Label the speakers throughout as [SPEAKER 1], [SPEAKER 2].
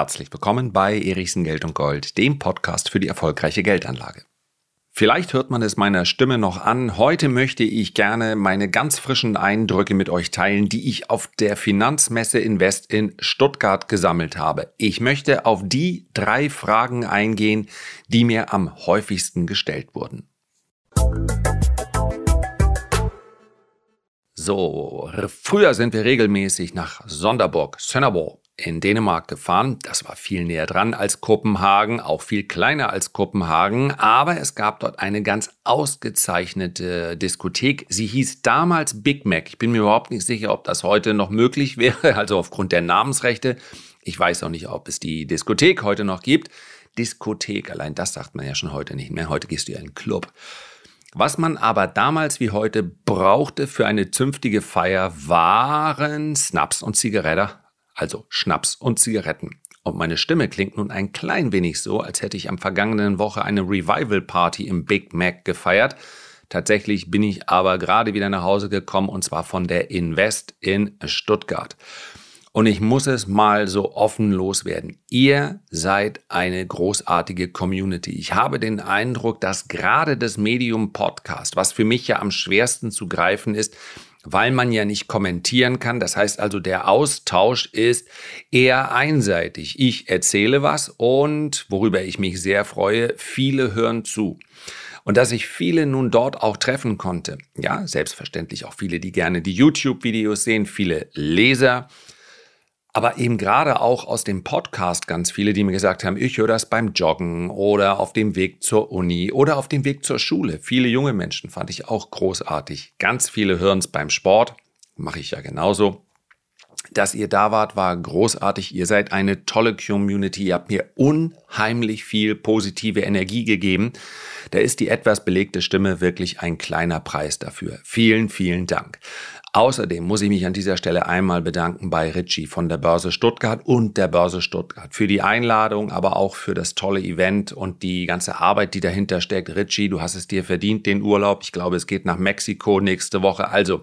[SPEAKER 1] Herzlich willkommen bei Erichsen Geld und Gold, dem Podcast für die erfolgreiche Geldanlage. Vielleicht hört man es meiner Stimme noch an. Heute möchte ich gerne meine ganz frischen Eindrücke mit euch teilen, die ich auf der Finanzmesse Invest in Stuttgart gesammelt habe. Ich möchte auf die drei Fragen eingehen, die mir am häufigsten gestellt wurden. So, früher sind wir regelmäßig nach Sonderburg, Sönnerborg in Dänemark gefahren. Das war viel näher dran als Kopenhagen, auch viel kleiner als Kopenhagen, aber es gab dort eine ganz ausgezeichnete Diskothek. Sie hieß damals Big Mac. Ich bin mir überhaupt nicht sicher, ob das heute noch möglich wäre, also aufgrund der Namensrechte. Ich weiß auch nicht, ob es die Diskothek heute noch gibt. Diskothek, allein das sagt man ja schon heute nicht mehr. Heute gehst du ja in einen Club. Was man aber damals wie heute brauchte für eine zünftige Feier waren Snaps und Zigarette, also Schnaps und Zigaretten. Und meine Stimme klingt nun ein klein wenig so, als hätte ich am vergangenen Woche eine Revival Party im Big Mac gefeiert. Tatsächlich bin ich aber gerade wieder nach Hause gekommen und zwar von der Invest in Stuttgart. Und ich muss es mal so offen loswerden. Ihr seid eine großartige Community. Ich habe den Eindruck, dass gerade das Medium Podcast, was für mich ja am schwersten zu greifen ist, weil man ja nicht kommentieren kann. Das heißt also, der Austausch ist eher einseitig. Ich erzähle was und, worüber ich mich sehr freue, viele hören zu. Und dass ich viele nun dort auch treffen konnte. Ja, selbstverständlich auch viele, die gerne die YouTube-Videos sehen, viele Leser, aber eben gerade auch aus dem Podcast ganz viele, die mir gesagt haben, ich höre das beim Joggen oder auf dem Weg zur Uni oder auf dem Weg zur Schule. Viele junge Menschen fand ich auch großartig. Ganz viele hören es beim Sport, mache ich ja genauso. Dass ihr da wart, war großartig. Ihr seid eine tolle Community. Ihr habt mir unheimlich viel positive Energie gegeben. Da ist die etwas belegte Stimme wirklich ein kleiner Preis dafür. Vielen, vielen Dank. Außerdem muss ich mich an dieser Stelle einmal bedanken bei Richie von der Börse Stuttgart und der Börse Stuttgart für die Einladung, aber auch für das tolle Event und die ganze Arbeit, die dahinter steckt. Richie, du hast es dir verdient, den Urlaub. Ich glaube, es geht nach Mexiko nächste Woche. Also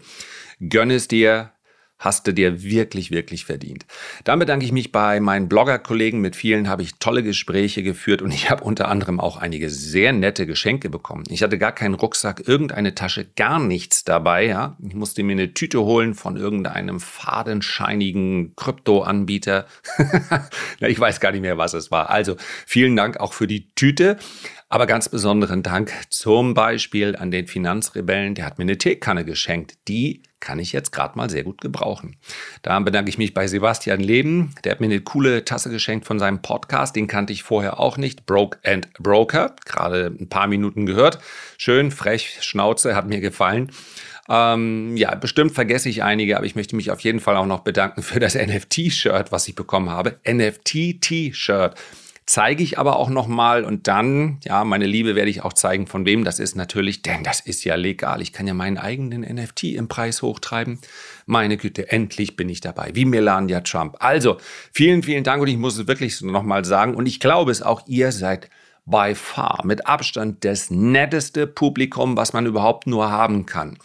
[SPEAKER 1] gönn es dir, hast du dir wirklich, wirklich verdient. Dann bedanke ich mich bei meinen Blogger-Kollegen. Mit vielen habe ich tolle Gespräche geführt und ich habe unter anderem auch einige sehr nette Geschenke bekommen. Ich hatte gar keinen Rucksack, irgendeine Tasche, gar nichts dabei. Ja? Ich musste mir eine Tüte holen von irgendeinem fadenscheinigen Krypto-Anbieter. ich weiß gar nicht mehr, was es war. Also vielen Dank auch für die Tüte. Aber ganz besonderen Dank zum Beispiel an den Finanzrebellen, der hat mir eine Teekanne geschenkt. Die kann ich jetzt gerade mal sehr gut gebrauchen. Da bedanke ich mich bei Sebastian Leben. Der hat mir eine coole Tasse geschenkt von seinem Podcast. Den kannte ich vorher auch nicht. Broke and Broker. Gerade ein paar Minuten gehört. Schön, frech, Schnauze, hat mir gefallen. Ähm, ja, bestimmt vergesse ich einige, aber ich möchte mich auf jeden Fall auch noch bedanken für das NFT-Shirt, was ich bekommen habe. NFT-T-Shirt zeige ich aber auch nochmal und dann, ja, meine Liebe werde ich auch zeigen, von wem das ist natürlich, denn das ist ja legal. Ich kann ja meinen eigenen NFT im Preis hochtreiben. Meine Güte, endlich bin ich dabei, wie Melania Trump. Also, vielen, vielen Dank und ich muss es wirklich nochmal sagen und ich glaube es auch, ihr seid by far mit Abstand das netteste Publikum, was man überhaupt nur haben kann.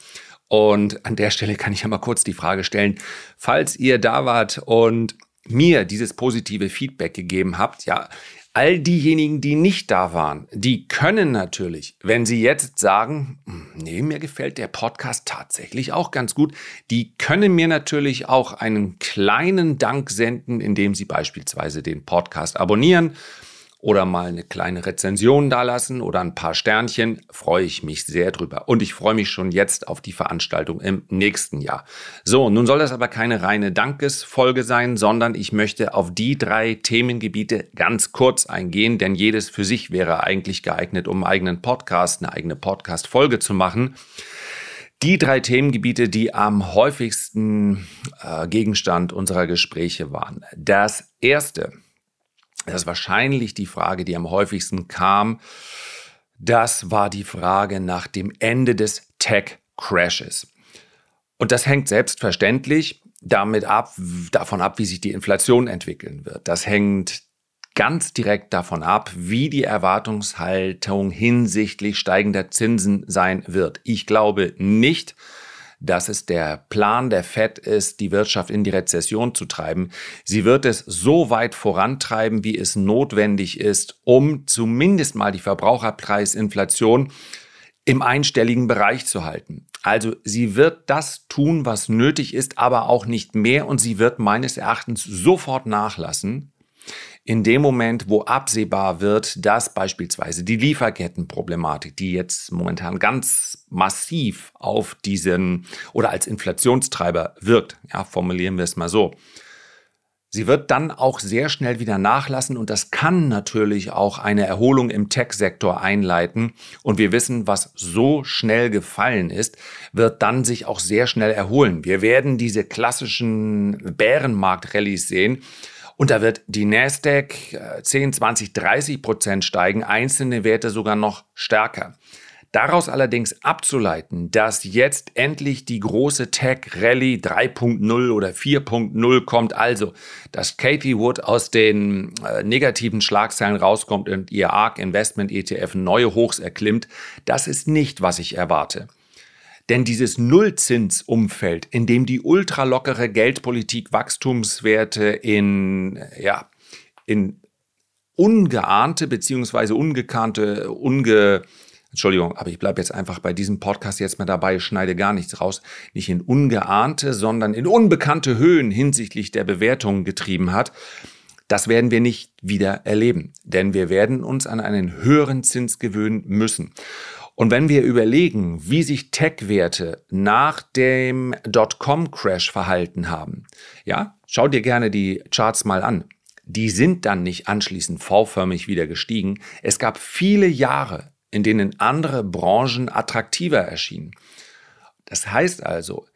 [SPEAKER 1] Und an der Stelle kann ich ja mal kurz die Frage stellen, falls ihr da wart und mir dieses positive Feedback gegeben habt, ja, all diejenigen, die nicht da waren, die können natürlich, wenn sie jetzt sagen, hm, nee, mir gefällt der Podcast tatsächlich auch ganz gut, die können mir natürlich auch einen kleinen Dank senden, indem sie beispielsweise den Podcast abonnieren oder mal eine kleine Rezension dalassen oder ein paar Sternchen, freue ich mich sehr drüber. Und ich freue mich schon jetzt auf die Veranstaltung im nächsten Jahr. So, nun soll das aber keine reine Dankesfolge sein, sondern ich möchte auf die drei Themengebiete ganz kurz eingehen, denn jedes für sich wäre eigentlich geeignet, um einen eigenen Podcast, eine eigene Podcast-Folge zu machen. Die drei Themengebiete, die am häufigsten äh, Gegenstand unserer Gespräche waren. Das erste das ist wahrscheinlich die Frage, die am häufigsten kam. Das war die Frage nach dem Ende des Tech-Crashes. Und das hängt selbstverständlich damit ab, davon ab, wie sich die Inflation entwickeln wird. Das hängt ganz direkt davon ab, wie die Erwartungshaltung hinsichtlich steigender Zinsen sein wird. Ich glaube nicht, dass es der Plan der Fed ist, die Wirtschaft in die Rezession zu treiben. Sie wird es so weit vorantreiben, wie es notwendig ist, um zumindest mal die Verbraucherpreisinflation im einstelligen Bereich zu halten. Also sie wird das tun, was nötig ist, aber auch nicht mehr und sie wird meines Erachtens sofort nachlassen, in dem Moment, wo absehbar wird, dass beispielsweise die Lieferkettenproblematik, die jetzt momentan ganz massiv auf diesen oder als Inflationstreiber wirkt, ja, formulieren wir es mal so, Sie wird dann auch sehr schnell wieder nachlassen und das kann natürlich auch eine Erholung im Tech-Sektor einleiten. Und wir wissen, was so schnell gefallen ist, wird dann sich auch sehr schnell erholen. Wir werden diese klassischen Bärenmarkt-Rallyes sehen. Und da wird die Nasdaq 10, 20, 30 Prozent steigen, einzelne Werte sogar noch stärker. Daraus allerdings abzuleiten, dass jetzt endlich die große Tech-Rallye 3.0 oder 4.0 kommt, also dass Katie Wood aus den äh, negativen Schlagzeilen rauskommt und ihr ARK Investment ETF neue Hochs erklimmt, das ist nicht, was ich erwarte. Denn dieses Nullzinsumfeld, in dem die ultralockere Geldpolitik Wachstumswerte in, ja, in ungeahnte beziehungsweise ungekannte, unge, Entschuldigung, aber ich bleibe jetzt einfach bei diesem Podcast jetzt mal dabei, schneide gar nichts raus, nicht in ungeahnte, sondern in unbekannte Höhen hinsichtlich der Bewertungen getrieben hat. Das werden wir nicht wieder erleben, denn wir werden uns an einen höheren Zins gewöhnen müssen. Und wenn wir überlegen, wie sich Tech-Werte nach dem Dotcom-Crash verhalten haben, ja, schau dir gerne die Charts mal an. Die sind dann nicht anschließend V-förmig wieder gestiegen. Es gab viele Jahre, in denen andere Branchen attraktiver erschienen. Das heißt also,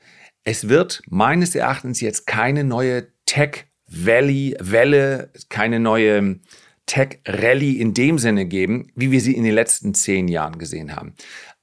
[SPEAKER 1] es wird meines Erachtens jetzt keine neue Tech Valley Welle, keine neue Tech Rally in dem Sinne geben, wie wir sie in den letzten zehn Jahren gesehen haben.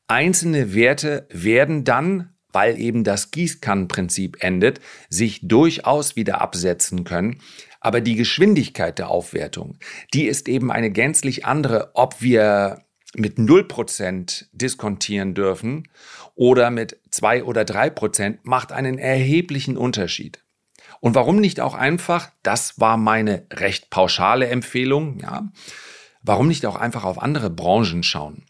[SPEAKER 1] Einzelne Werte werden dann, weil eben das Gießkannenprinzip endet, sich durchaus wieder absetzen können. Aber die Geschwindigkeit der Aufwertung, die ist eben eine gänzlich andere, ob wir mit 0% diskontieren dürfen oder mit 2 oder 3% macht einen erheblichen Unterschied. Und warum nicht auch einfach, das war meine recht pauschale Empfehlung, ja, warum nicht auch einfach auf andere Branchen schauen?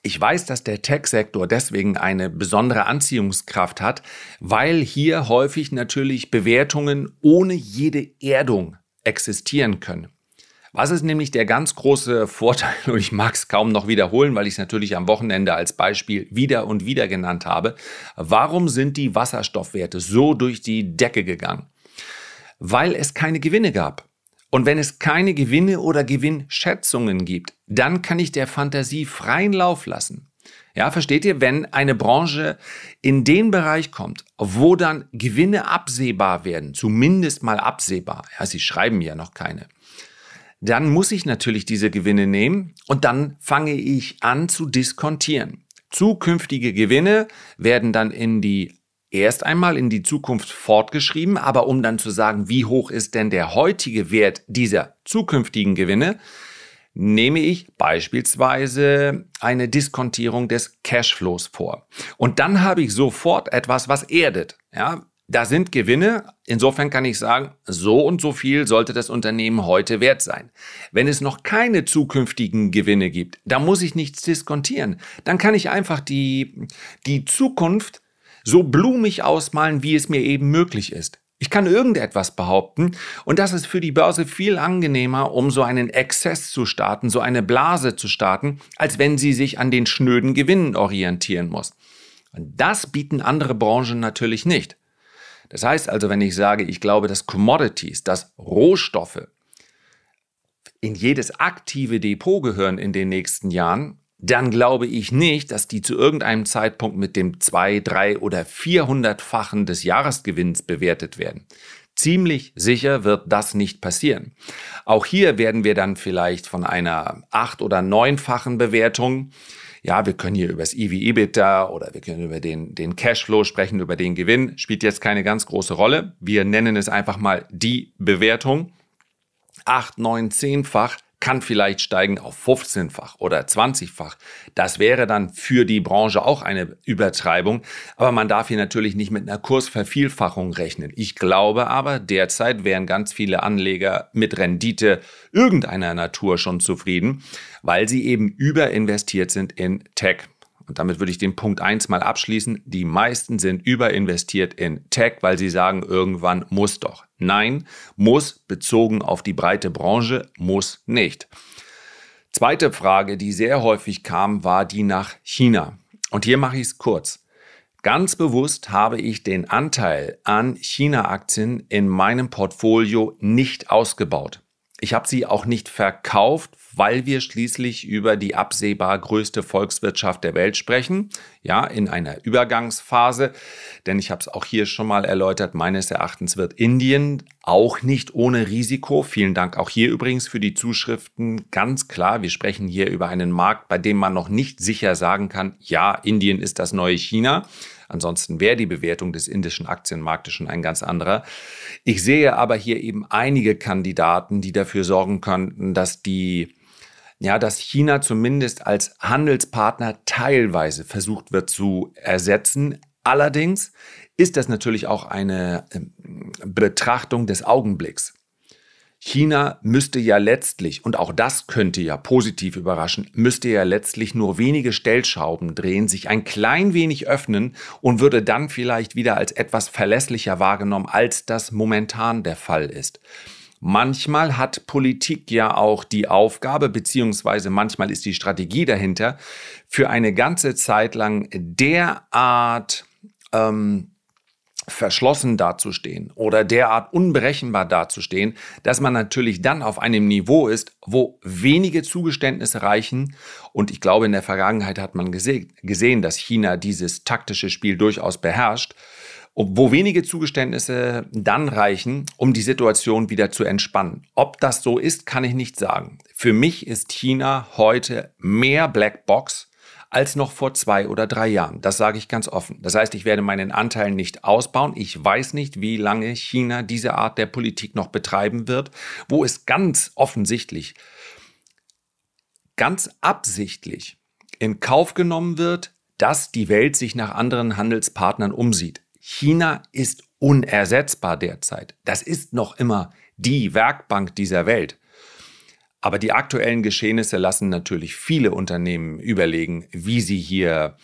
[SPEAKER 1] Ich weiß, dass der Tech-Sektor deswegen eine besondere Anziehungskraft hat, weil hier häufig natürlich Bewertungen ohne jede Erdung existieren können. Was ist nämlich der ganz große Vorteil, und ich mag es kaum noch wiederholen, weil ich es natürlich am Wochenende als Beispiel wieder und wieder genannt habe, warum sind die Wasserstoffwerte so durch die Decke gegangen? Weil es keine Gewinne gab. Und wenn es keine Gewinne oder Gewinnschätzungen gibt, dann kann ich der Fantasie freien Lauf lassen. Ja, versteht ihr, wenn eine Branche in den Bereich kommt, wo dann Gewinne absehbar werden, zumindest mal absehbar, ja, sie schreiben ja noch keine, dann muss ich natürlich diese Gewinne nehmen und dann fange ich an zu diskontieren. Zukünftige Gewinne werden dann in die erst einmal in die Zukunft fortgeschrieben, aber um dann zu sagen, wie hoch ist denn der heutige Wert dieser zukünftigen Gewinne, nehme ich beispielsweise eine Diskontierung des Cashflows vor. Und dann habe ich sofort etwas, was erdet. Ja, da sind Gewinne. Insofern kann ich sagen, so und so viel sollte das Unternehmen heute wert sein. Wenn es noch keine zukünftigen Gewinne gibt, da muss ich nichts diskontieren. Dann kann ich einfach die, die Zukunft so blumig ausmalen, wie es mir eben möglich ist. Ich kann irgendetwas behaupten und das ist für die Börse viel angenehmer, um so einen Exzess zu starten, so eine Blase zu starten, als wenn sie sich an den schnöden Gewinnen orientieren muss. Und das bieten andere Branchen natürlich nicht. Das heißt also, wenn ich sage, ich glaube, dass Commodities, dass Rohstoffe in jedes aktive Depot gehören in den nächsten Jahren, dann glaube ich nicht, dass die zu irgendeinem Zeitpunkt mit dem 2, 3 oder 400-fachen des Jahresgewinns bewertet werden. Ziemlich sicher wird das nicht passieren. Auch hier werden wir dann vielleicht von einer 8- oder 9-fachen Bewertung ja, wir können hier über das EV-EBITDA oder wir können über den, den Cashflow sprechen, über den Gewinn, spielt jetzt keine ganz große Rolle. Wir nennen es einfach mal die Bewertung. Acht, neun, zehnfach, kann vielleicht steigen auf 15-fach oder 20-fach. Das wäre dann für die Branche auch eine Übertreibung. Aber man darf hier natürlich nicht mit einer Kursvervielfachung rechnen. Ich glaube aber, derzeit wären ganz viele Anleger mit Rendite irgendeiner Natur schon zufrieden, weil sie eben überinvestiert sind in Tech. Und damit würde ich den Punkt 1 mal abschließen. Die meisten sind überinvestiert in Tech, weil sie sagen, irgendwann muss doch. Nein, muss bezogen auf die breite Branche, muss nicht. Zweite Frage, die sehr häufig kam, war die nach China. Und hier mache ich es kurz. Ganz bewusst habe ich den Anteil an China-Aktien in meinem Portfolio nicht ausgebaut. Ich habe sie auch nicht verkauft, weil wir schließlich über die absehbar größte Volkswirtschaft der Welt sprechen, ja, in einer Übergangsphase. Denn ich habe es auch hier schon mal erläutert, meines Erachtens wird Indien auch nicht ohne Risiko. Vielen Dank auch hier übrigens für die Zuschriften. Ganz klar, wir sprechen hier über einen Markt, bei dem man noch nicht sicher sagen kann, ja, Indien ist das neue China. Ansonsten wäre die Bewertung des indischen Aktienmarktes schon ein ganz anderer. Ich sehe aber hier eben einige Kandidaten, die dafür sorgen könnten, dass die ja, dass China zumindest als Handelspartner teilweise versucht wird zu ersetzen. Allerdings ist das natürlich auch eine ähm, Betrachtung des Augenblicks. China müsste ja letztlich, und auch das könnte ja positiv überraschen, müsste ja letztlich nur wenige Stellschrauben drehen, sich ein klein wenig öffnen und würde dann vielleicht wieder als etwas verlässlicher wahrgenommen, als das momentan der Fall ist. Manchmal hat Politik ja auch die Aufgabe, beziehungsweise manchmal ist die Strategie dahinter, für eine ganze Zeit lang derart ähm, verschlossen dazustehen oder derart unberechenbar dazustehen, dass man natürlich dann auf einem Niveau ist, wo wenige Zugeständnisse reichen. Und ich glaube, in der Vergangenheit hat man gesehen, dass China dieses taktische Spiel durchaus beherrscht, wo wenige Zugeständnisse dann reichen, um die Situation wieder zu entspannen. Ob das so ist, kann ich nicht sagen. Für mich ist China heute mehr Blackbox als noch vor zwei oder drei Jahren. Das sage ich ganz offen. Das heißt, ich werde meinen Anteil nicht ausbauen. Ich weiß nicht, wie lange China diese Art der Politik noch betreiben wird, wo es ganz offensichtlich, ganz absichtlich in Kauf genommen wird, dass die Welt sich nach anderen Handelspartnern umsieht. China ist unersetzbar derzeit. Das ist noch immer die Werkbank dieser Welt. Aber die aktuellen Geschehnisse lassen natürlich viele Unternehmen überlegen, wie sie hier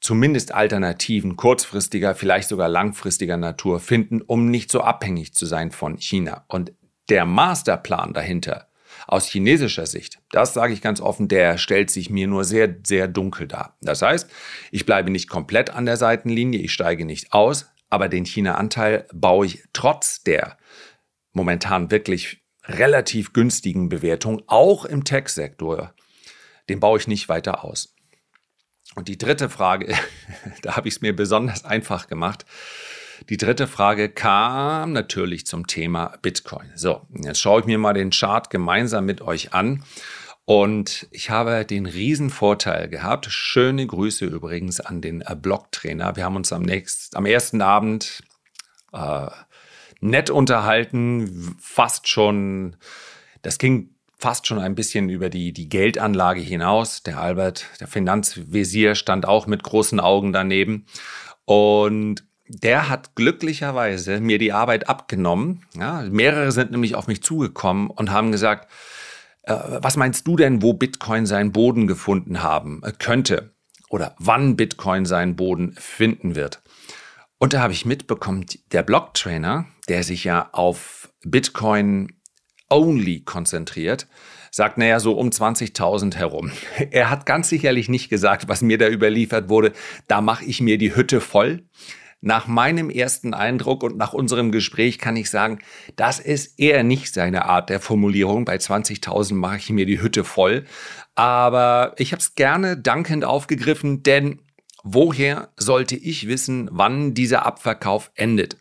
[SPEAKER 1] zumindest Alternativen kurzfristiger, vielleicht sogar langfristiger Natur finden, um nicht so abhängig zu sein von China. Und der Masterplan dahinter, aus chinesischer Sicht, das sage ich ganz offen, der stellt sich mir nur sehr, sehr dunkel dar. Das heißt, ich bleibe nicht komplett an der Seitenlinie, ich steige nicht aus, aber den China-Anteil baue ich trotz der momentan wirklich relativ günstigen Bewertung, auch im Tech-Sektor, den baue ich nicht weiter aus. Und die dritte Frage, da habe ich es mir besonders einfach gemacht. Die dritte Frage kam natürlich zum Thema Bitcoin. So, jetzt schaue ich mir mal den Chart gemeinsam mit euch an. Und ich habe den riesen Vorteil gehabt. Schöne Grüße übrigens an den Blog-Trainer. Wir haben uns am nächsten, am ersten Abend äh, nett unterhalten, fast schon, das ging fast schon ein bisschen über die, die Geldanlage hinaus. Der Albert, der Finanzvisier, stand auch mit großen Augen daneben. Und der hat glücklicherweise mir die Arbeit abgenommen. Ja, mehrere sind nämlich auf mich zugekommen und haben gesagt, äh, was meinst du denn, wo Bitcoin seinen Boden gefunden haben äh, könnte? Oder wann Bitcoin seinen Boden finden wird? Und da habe ich mitbekommen, der Blocktrainer, der sich ja auf Bitcoin only konzentriert, sagt, naja, so um 20.000 herum. Er hat ganz sicherlich nicht gesagt, was mir da überliefert wurde, da mache ich mir die Hütte voll. Nach meinem ersten Eindruck und nach unserem Gespräch kann ich sagen, das ist eher nicht seine Art der Formulierung. Bei 20.000 mache ich mir die Hütte voll. Aber ich habe es gerne dankend aufgegriffen, denn woher sollte ich wissen, wann dieser Abverkauf endet?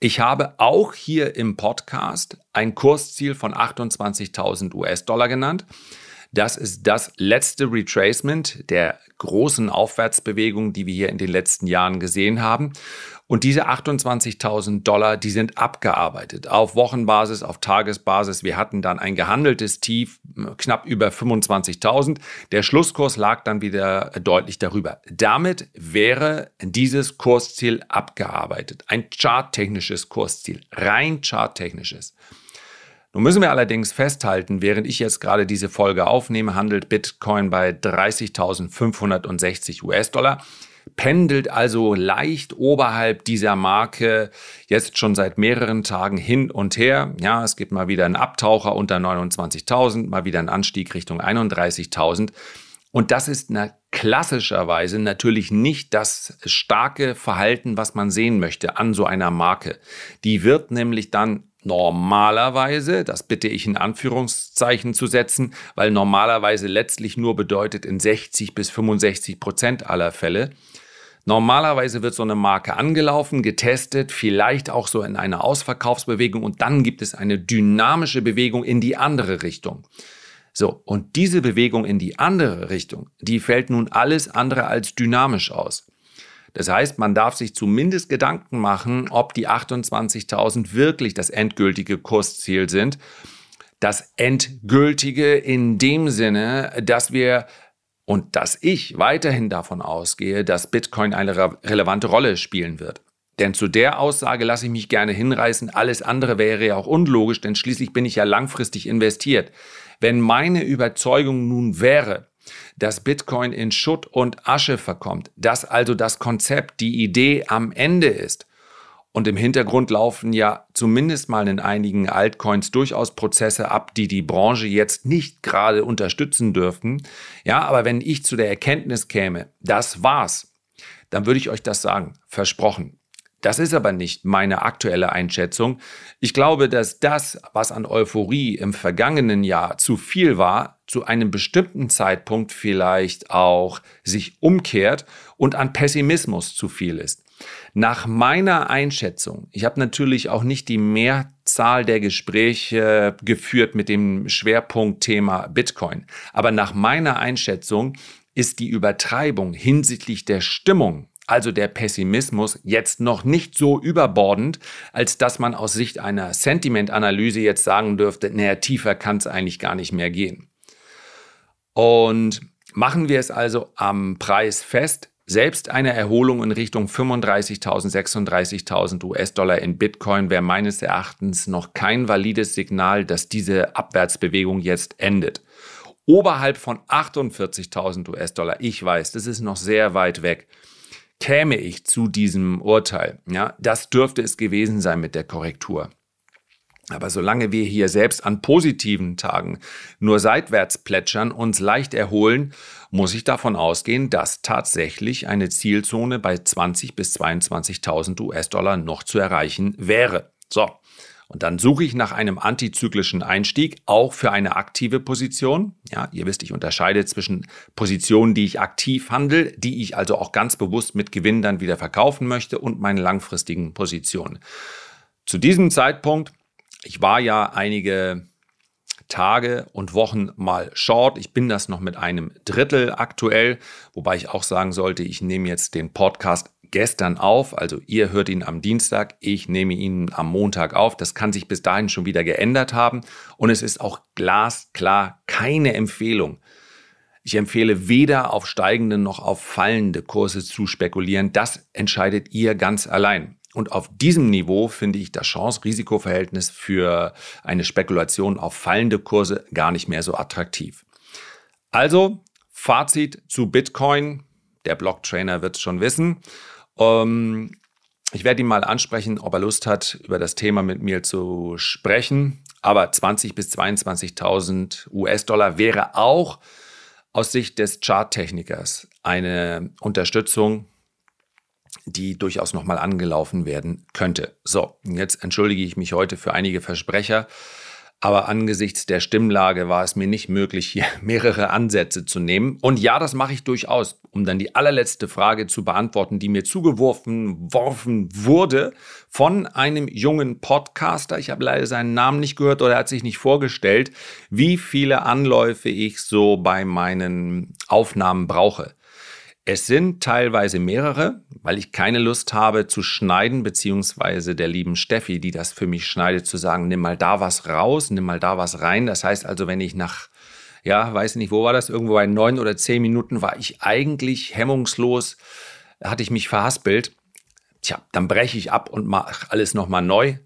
[SPEAKER 1] Ich habe auch hier im Podcast ein Kursziel von 28.000 US-Dollar genannt. Das ist das letzte Retracement der großen Aufwärtsbewegung, die wir hier in den letzten Jahren gesehen haben. Und diese 28.000 Dollar, die sind abgearbeitet auf Wochenbasis, auf Tagesbasis. Wir hatten dann ein gehandeltes Tief knapp über 25.000. Der Schlusskurs lag dann wieder deutlich darüber. Damit wäre dieses Kursziel abgearbeitet. Ein charttechnisches Kursziel, rein charttechnisches. Nun müssen wir allerdings festhalten, während ich jetzt gerade diese Folge aufnehme, handelt Bitcoin bei 30.560 US-Dollar pendelt also leicht oberhalb dieser Marke jetzt schon seit mehreren Tagen hin und her. Ja, es gibt mal wieder einen Abtaucher unter 29.000, mal wieder einen Anstieg Richtung 31.000. Und das ist na, klassischerweise natürlich nicht das starke Verhalten, was man sehen möchte an so einer Marke. Die wird nämlich dann normalerweise, das bitte ich in Anführungszeichen zu setzen, weil normalerweise letztlich nur bedeutet in 60 bis 65 Prozent aller Fälle, Normalerweise wird so eine Marke angelaufen, getestet, vielleicht auch so in einer Ausverkaufsbewegung und dann gibt es eine dynamische Bewegung in die andere Richtung. So, und diese Bewegung in die andere Richtung, die fällt nun alles andere als dynamisch aus. Das heißt, man darf sich zumindest Gedanken machen, ob die 28.000 wirklich das endgültige Kursziel sind. Das endgültige in dem Sinne, dass wir und dass ich weiterhin davon ausgehe, dass Bitcoin eine re relevante Rolle spielen wird. Denn zu der Aussage lasse ich mich gerne hinreißen. Alles andere wäre ja auch unlogisch, denn schließlich bin ich ja langfristig investiert. Wenn meine Überzeugung nun wäre, dass Bitcoin in Schutt und Asche verkommt, dass also das Konzept, die Idee am Ende ist, und im Hintergrund laufen ja zumindest mal in einigen Altcoins durchaus Prozesse ab, die die Branche jetzt nicht gerade unterstützen dürften. Ja, aber wenn ich zu der Erkenntnis käme, das war's, dann würde ich euch das sagen, versprochen. Das ist aber nicht meine aktuelle Einschätzung. Ich glaube, dass das, was an Euphorie im vergangenen Jahr zu viel war, zu einem bestimmten Zeitpunkt vielleicht auch sich umkehrt und an Pessimismus zu viel ist. Nach meiner Einschätzung, ich habe natürlich auch nicht die Mehrzahl der Gespräche geführt mit dem Schwerpunktthema Bitcoin, aber nach meiner Einschätzung ist die Übertreibung hinsichtlich der Stimmung also der Pessimismus, jetzt noch nicht so überbordend, als dass man aus Sicht einer Sentimentanalyse jetzt sagen dürfte, naja, tiefer kann es eigentlich gar nicht mehr gehen. Und machen wir es also am Preis fest, selbst eine Erholung in Richtung 35.000, 36.000 US-Dollar in Bitcoin wäre meines Erachtens noch kein valides Signal, dass diese Abwärtsbewegung jetzt endet. Oberhalb von 48.000 US-Dollar, ich weiß, das ist noch sehr weit weg, käme ich zu diesem Urteil. Ja, das dürfte es gewesen sein mit der Korrektur. Aber solange wir hier selbst an positiven Tagen nur seitwärts plätschern, uns leicht erholen, muss ich davon ausgehen, dass tatsächlich eine Zielzone bei 20 bis 22.000 US-Dollar noch zu erreichen wäre. So. Und dann suche ich nach einem antizyklischen Einstieg, auch für eine aktive Position. Ja, ihr wisst, ich unterscheide zwischen Positionen, die ich aktiv handle, die ich also auch ganz bewusst mit Gewinn dann wieder verkaufen möchte und meine langfristigen Positionen. Zu diesem Zeitpunkt ich war ja einige Tage und Wochen mal short. Ich bin das noch mit einem Drittel aktuell, wobei ich auch sagen sollte, ich nehme jetzt den Podcast gestern auf. Also ihr hört ihn am Dienstag, ich nehme ihn am Montag auf. Das kann sich bis dahin schon wieder geändert haben. Und es ist auch glasklar keine Empfehlung. Ich empfehle weder auf steigende noch auf fallende Kurse zu spekulieren. Das entscheidet ihr ganz allein. Und auf diesem Niveau finde ich das Chance-Risiko-Verhältnis für eine Spekulation auf fallende Kurse gar nicht mehr so attraktiv. Also, Fazit zu Bitcoin. Der Blocktrainer wird es schon wissen. Ähm, ich werde ihn mal ansprechen, ob er Lust hat, über das Thema mit mir zu sprechen. Aber 20.000 bis 22.000 US-Dollar wäre auch aus Sicht des Charttechnikers eine Unterstützung die durchaus nochmal angelaufen werden könnte. So, jetzt entschuldige ich mich heute für einige Versprecher. Aber angesichts der Stimmlage war es mir nicht möglich, hier mehrere Ansätze zu nehmen. Und ja, das mache ich durchaus, um dann die allerletzte Frage zu beantworten, die mir zugeworfen worfen wurde von einem jungen Podcaster. Ich habe leider seinen Namen nicht gehört oder er hat sich nicht vorgestellt, wie viele Anläufe ich so bei meinen Aufnahmen brauche. Es sind teilweise mehrere, weil ich keine Lust habe zu schneiden, beziehungsweise der lieben Steffi, die das für mich schneidet, zu sagen, nimm mal da was raus, nimm mal da was rein. Das heißt also, wenn ich nach, ja, weiß nicht, wo war das, irgendwo bei neun oder zehn Minuten war ich eigentlich hemmungslos, hatte ich mich verhaspelt. Tja, dann breche ich ab und mache alles nochmal neu.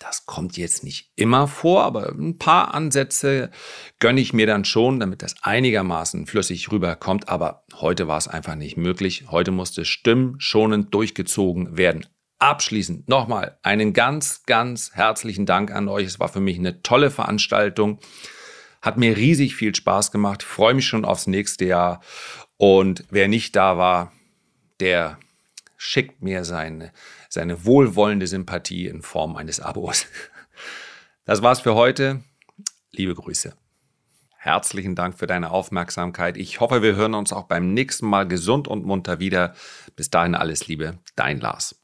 [SPEAKER 1] Das kommt jetzt nicht immer vor, aber ein paar Ansätze gönne ich mir dann schon, damit das einigermaßen flüssig rüberkommt. Aber heute war es einfach nicht möglich. Heute musste stimmschonend durchgezogen werden. Abschließend nochmal einen ganz, ganz herzlichen Dank an euch. Es war für mich eine tolle Veranstaltung. Hat mir riesig viel Spaß gemacht. freue mich schon aufs nächste Jahr. Und wer nicht da war, der schickt mir seine, seine wohlwollende Sympathie in Form eines Abos. Das war's für heute. Liebe Grüße. Herzlichen Dank für deine Aufmerksamkeit. Ich hoffe, wir hören uns auch beim nächsten Mal gesund und munter wieder. Bis dahin alles Liebe, dein Lars.